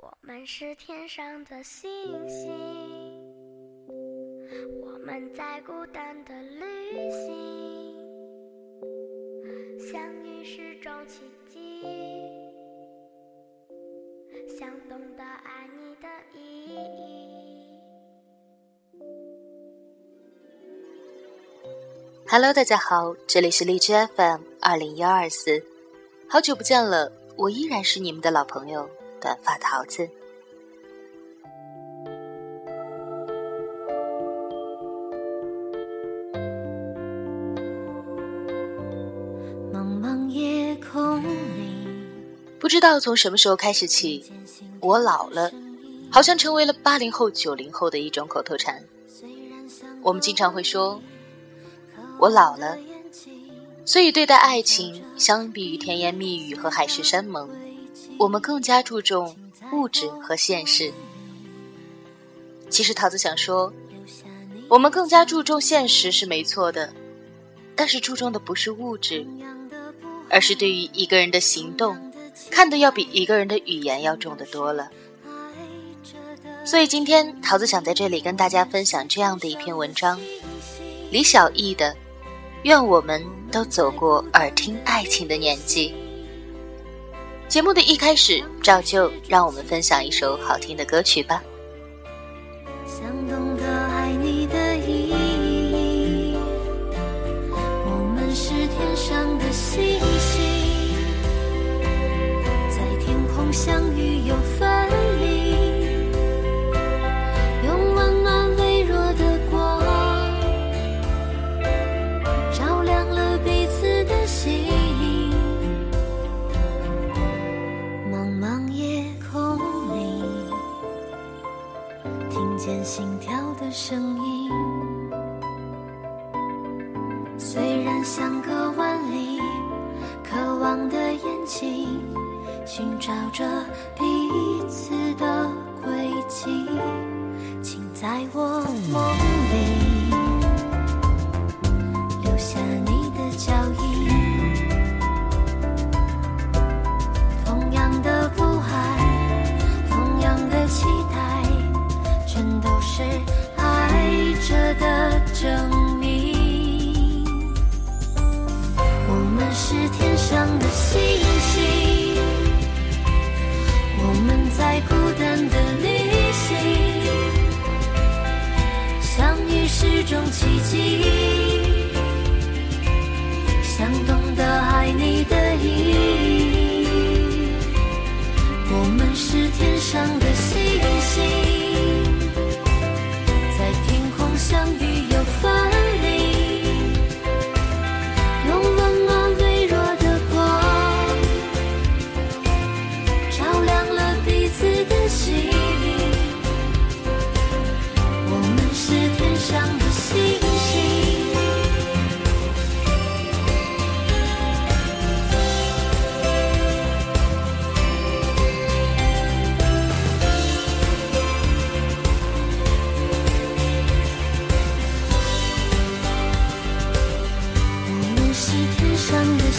我们是天上的星星，我们在孤单的旅行，相遇是种奇迹，想懂得爱你的意义。Hello，大家好，这里是荔枝 FM 二零幺二四，好久不见了，我依然是你们的老朋友短发桃子。茫茫夜空里，不知道从什么时候开始起，我老了，好像成为了八零后、九零后的一种口头禅。我们经常会说，我老了，所以对待爱情，相比于甜言蜜语和海誓山盟，我们更加注重物质和现实。其实桃子想说，我们更加注重现实是没错的，但是注重的不是物质，而是对于一个人的行动，看的要比一个人的语言要重得多了。所以今天桃子想在这里跟大家分享这样的一篇文章，李小艺的《愿我们都走过耳听爱情的年纪》。节目的一开始，照旧让我们分享一首好听的歌曲吧。想懂得爱你的意义。我们是天上的星星，在天空相遇又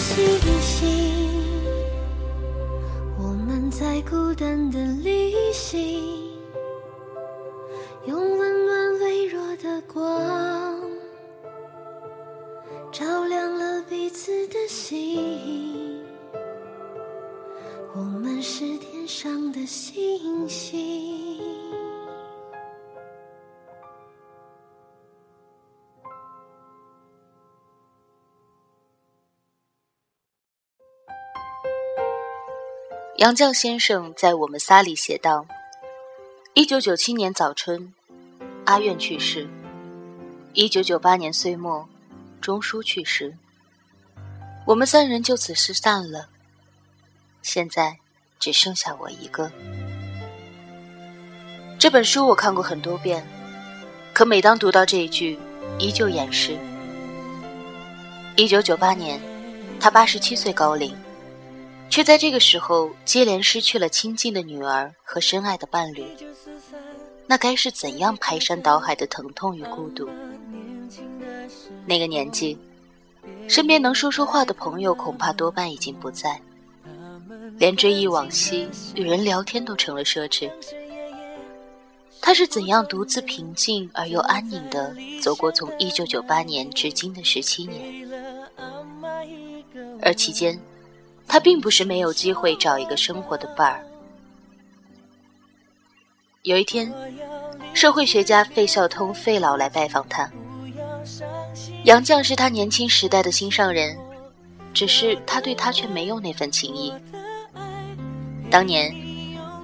星星，我们在孤单的旅行，杨绛先生在《我们仨》里写道：“一九九七年早春，阿苑去世；一九九八年岁末，钟书去世。我们三人就此失散了。现在只剩下我一个。这本书我看过很多遍，可每当读到这一句，依旧掩饰。一九九八年，他八十七岁高龄。”却在这个时候接连失去了亲近的女儿和深爱的伴侣，那该是怎样排山倒海的疼痛与孤独？那个年纪，身边能说说话的朋友恐怕多半已经不在。连追忆往昔、与人聊天都成了奢侈。他是怎样独自平静而又安宁的走过从1998年至今的十七年？而期间，他并不是没有机会找一个生活的伴儿。有一天，社会学家费孝通费老来拜访他。杨绛是他年轻时代的心上人，只是他对他却没有那份情谊。当年，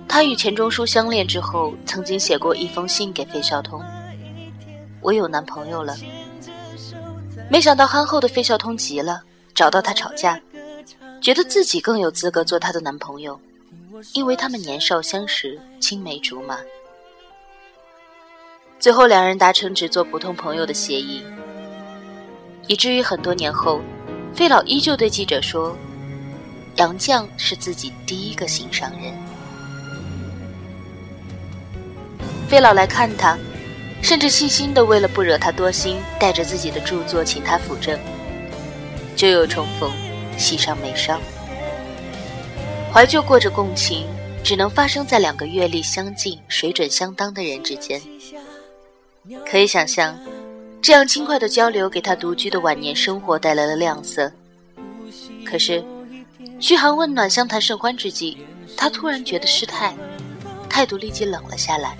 他与钱钟书相恋之后，曾经写过一封信给费孝通：“我有男朋友了。”没想到憨厚的费孝通急了，找到他吵架，觉得自己更有资格做她的男朋友，因为他们年少相识，青梅竹马。最后，两人达成只做普通朋友的协议，以至于很多年后，费老依旧对记者说：“杨绛是自己第一个心上人。”费老来看他，甚至细心的为了不惹他多心，带着自己的著作请他辅政。旧友重逢，喜上眉梢，怀旧过着共情，只能发生在两个阅历相近、水准相当的人之间。可以想象，这样轻快的交流给他独居的晚年生活带来了亮色。可是，嘘寒问暖、相谈甚欢之际，他突然觉得失态，态度立即冷了下来。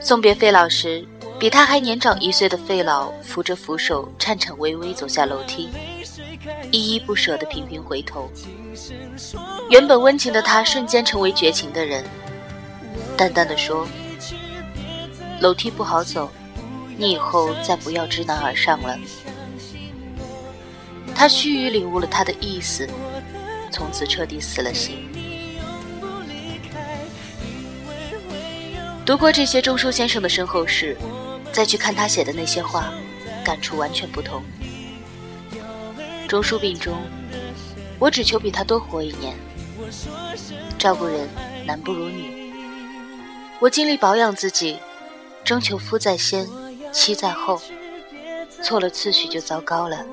送别费老时，比他还年长一岁的费老扶着扶手，颤颤巍巍走下楼梯，依依不舍地频频回头。原本温情的他，瞬间成为绝情的人，淡淡的说。楼梯不好走，你以后再不要知难而上了。他须臾领悟了他的意思，从此彻底死了心。读过这些钟书先生的身后事，再去看他写的那些话，感触完全不同。钟书病中，我只求比他多活一年。照顾人男不如女，我尽力保养自己。征求夫在先，妻在后，错了次序就糟糕了。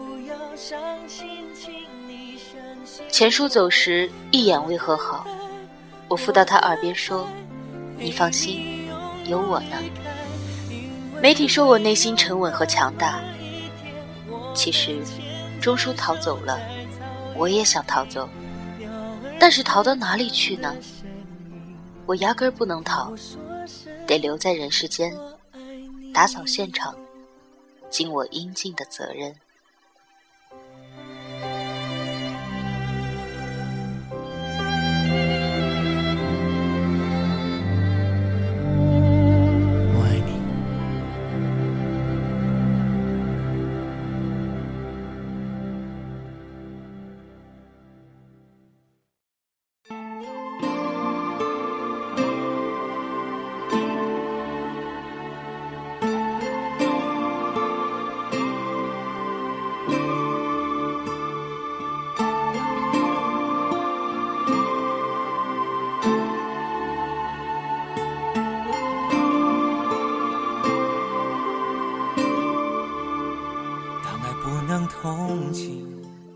钱叔走时一眼未和好，我附到他耳边说：“你放心，有我呢。”媒体说我内心沉稳和强大。其实，钟书逃走了，我也想逃走，但是逃到哪里去呢？我压根儿不能逃。得留在人世间，打扫现场，尽我应尽的责任。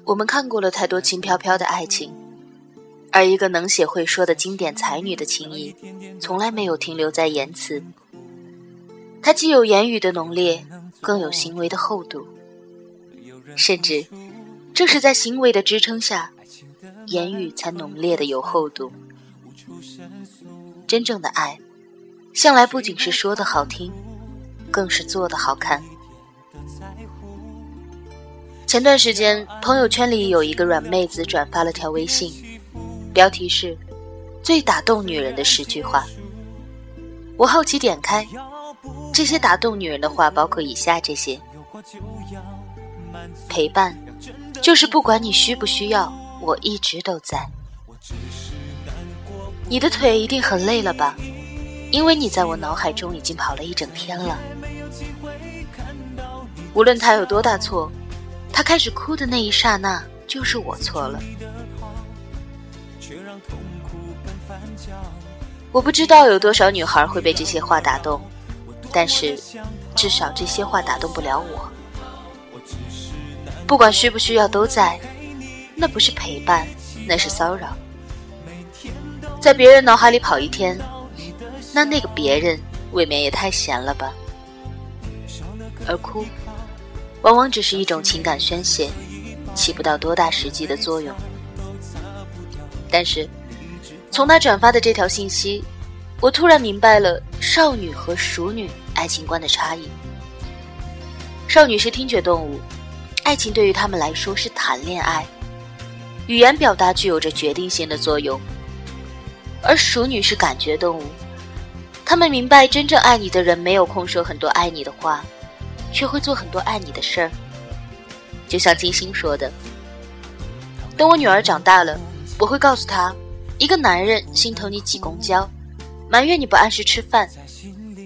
我们看过了太多轻飘飘的爱情，而一个能写会说的经典才女的情谊，从来没有停留在言辞。她既有言语的浓烈，更有行为的厚度。甚至，正是在行为的支撑下，言语才浓烈的有厚度。真正的爱，向来不仅是说的好听，更是做的好看。前段时间，朋友圈里有一个软妹子转发了条微信，标题是“最打动女人的十句话”。我好奇点开，这些打动女人的话包括以下这些：陪伴，就是不管你需不需要，我一直都在。你的腿一定很累了吧？因为你在我脑海中已经跑了一整天了。无论他有多大错。他开始哭的那一刹那，就是我错了。我不知道有多少女孩会被这些话打动，但是至少这些话打动不了我。不管需不需要都在，那不是陪伴，那是骚扰。在别人脑海里跑一天，那那个别人未免也太闲了吧。而哭，往往只是一种情感宣泄，起不到多大实际的作用。但是，从他转发的这条信息，我突然明白了少女和熟女爱情观的差异。少女是听觉动物，爱情对于他们来说是谈恋爱，语言表达具有着决定性的作用；而熟女是感觉动物，他们明白真正爱你的人没有空说很多爱你的话，却会做很多爱你的事儿。就像金星说的：“等我女儿长大了。”我会告诉她，一个男人心疼你挤公交，埋怨你不按时吃饭，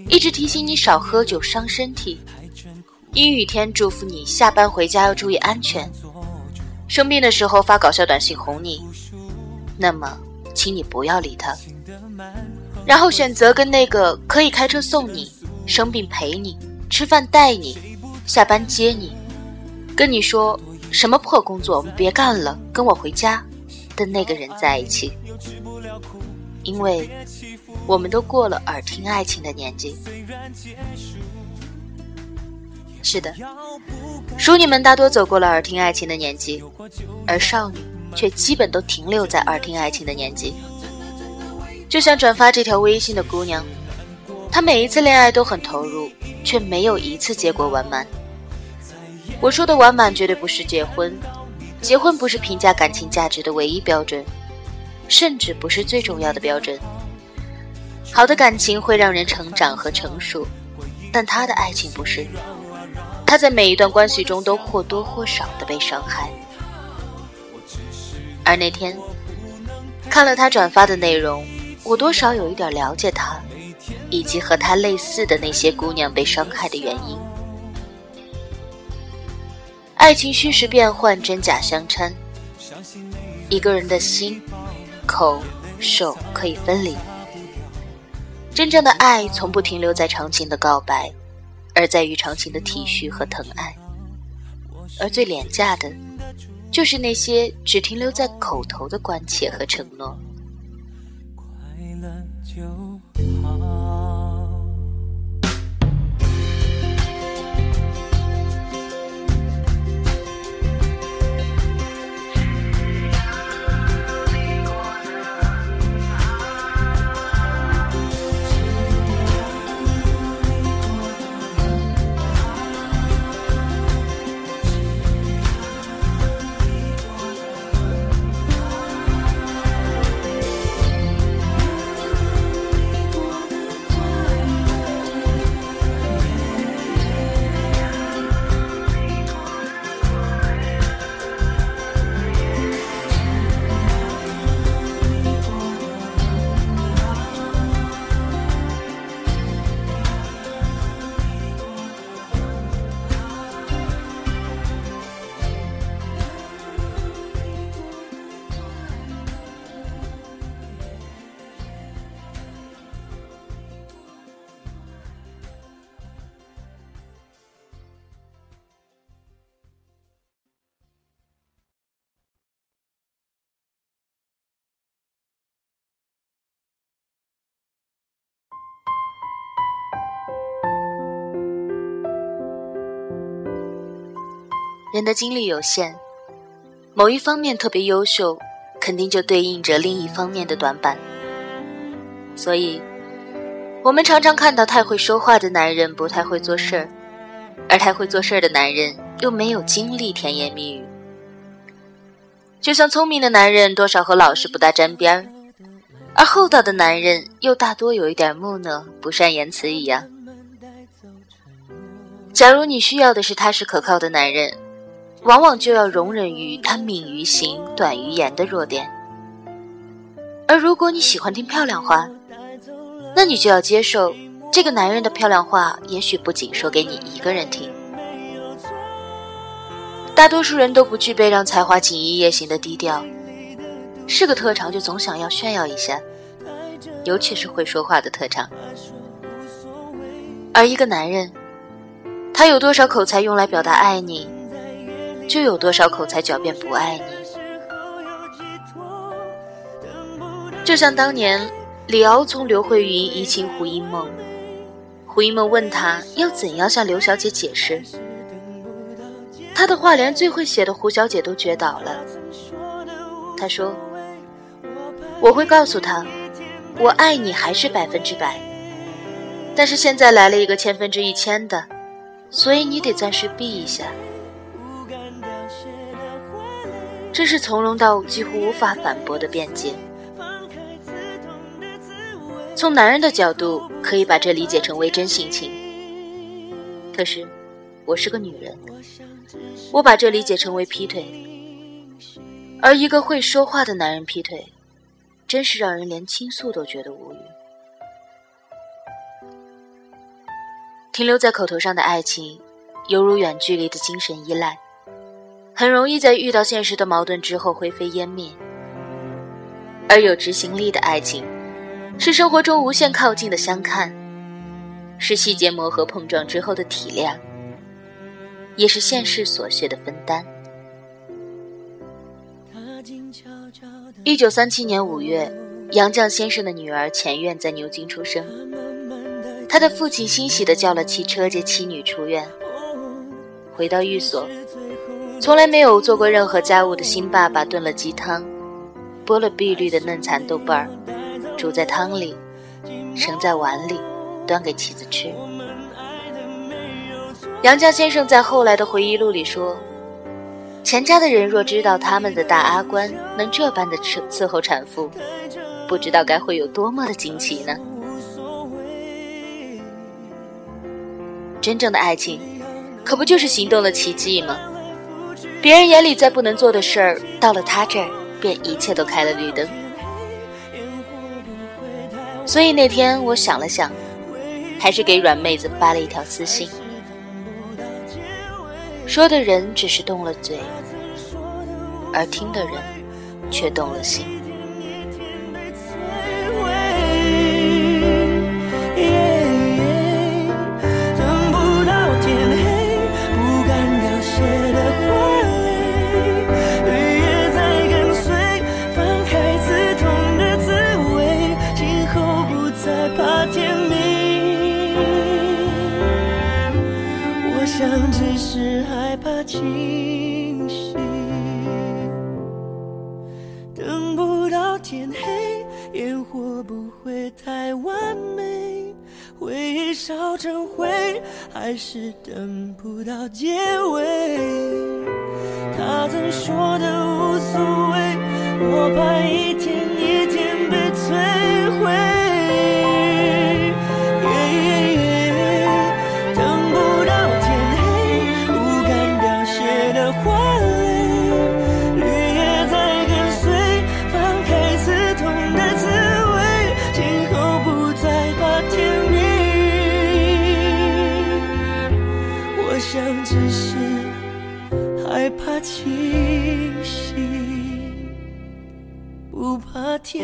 一直提醒你少喝酒伤身体，阴雨天祝福你下班回家要注意安全，生病的时候发搞笑短信哄你，那么，请你不要理他，然后选择跟那个可以开车送你、生病陪你、吃饭带你、下班接你、跟你说什么破工作我们别干了，跟我回家。跟那个人在一起，因为我们都过了耳听爱情的年纪。是的，淑女们大多走过了耳听爱情的年纪，而少女却基本都停留在耳听爱情的年纪。就像转发这条微信的姑娘，她每一次恋爱都很投入，却没有一次结果完满。我说的完满，绝对不是结婚。结婚不是评价感情价值的唯一标准，甚至不是最重要的标准。好的感情会让人成长和成熟，但他的爱情不是。他在每一段关系中都或多或少的被伤害。而那天看了他转发的内容，我多少有一点了解他，以及和他类似的那些姑娘被伤害的原因。爱情虚实变幻，真假相掺。一个人的心、口、手可以分离。真正的爱从不停留在长情的告白，而在于长情的体恤和疼爱。而最廉价的，就是那些只停留在口头的关切和承诺。快乐就好。人的精力有限，某一方面特别优秀，肯定就对应着另一方面的短板。所以，我们常常看到太会说话的男人不太会做事儿，而太会做事儿的男人又没有精力甜言蜜语。就像聪明的男人多少和老实不大沾边儿，而厚道的男人又大多有一点木讷、不善言辞一样。假如你需要的是踏实可靠的男人。往往就要容忍于他敏于行、短于言的弱点，而如果你喜欢听漂亮话，那你就要接受这个男人的漂亮话，也许不仅说给你一个人听。大多数人都不具备让才华锦衣夜行的低调，是个特长就总想要炫耀一下，尤其是会说话的特长。而一个男人，他有多少口才用来表达爱你？就有多少口才狡辩不爱你？就像当年，李敖从刘慧云移情胡一梦，胡一梦问他要怎样向刘小姐解释，他的话连最会写的胡小姐都撅倒了。他说：“我会告诉他，我爱你还是百分之百，但是现在来了一个千分之一千的，所以你得暂时避一下。”这是从容到几乎无法反驳的辩解。从男人的角度，可以把这理解成为真性情。可是，我是个女人，我把这理解成为劈腿。而一个会说话的男人劈腿，真是让人连倾诉都觉得无语。停留在口头上的爱情，犹如远距离的精神依赖，很容易在遇到现实的矛盾之后灰飞烟灭。而有执行力的爱情。是生活中无限靠近的相看，是细节磨合碰撞之后的体谅，也是现实琐屑的分担。一九三七年五月，杨绛先生的女儿钱院在牛津出生，他的父亲欣喜地叫了汽车接妻女出院。回到寓所，从来没有做过任何家务的新爸爸炖了鸡汤，剥了碧绿的嫩蚕豆瓣儿。煮在汤里，盛在碗里，端给妻子吃。杨绛先生在后来的回忆录里说：“钱家的人若知道他们的大阿官能这般的伺伺候产妇，不知道该会有多么的惊奇呢。”真正的爱情，可不就是行动的奇迹吗？别人眼里再不能做的事儿，到了他这儿，便一切都开了绿灯。所以那天我想了想，还是给软妹子发了一条私信，说的人只是动了嘴，而听的人却动了心。我怕一天一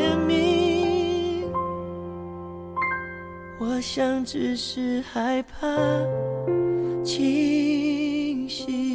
天明，我想只是害怕清醒。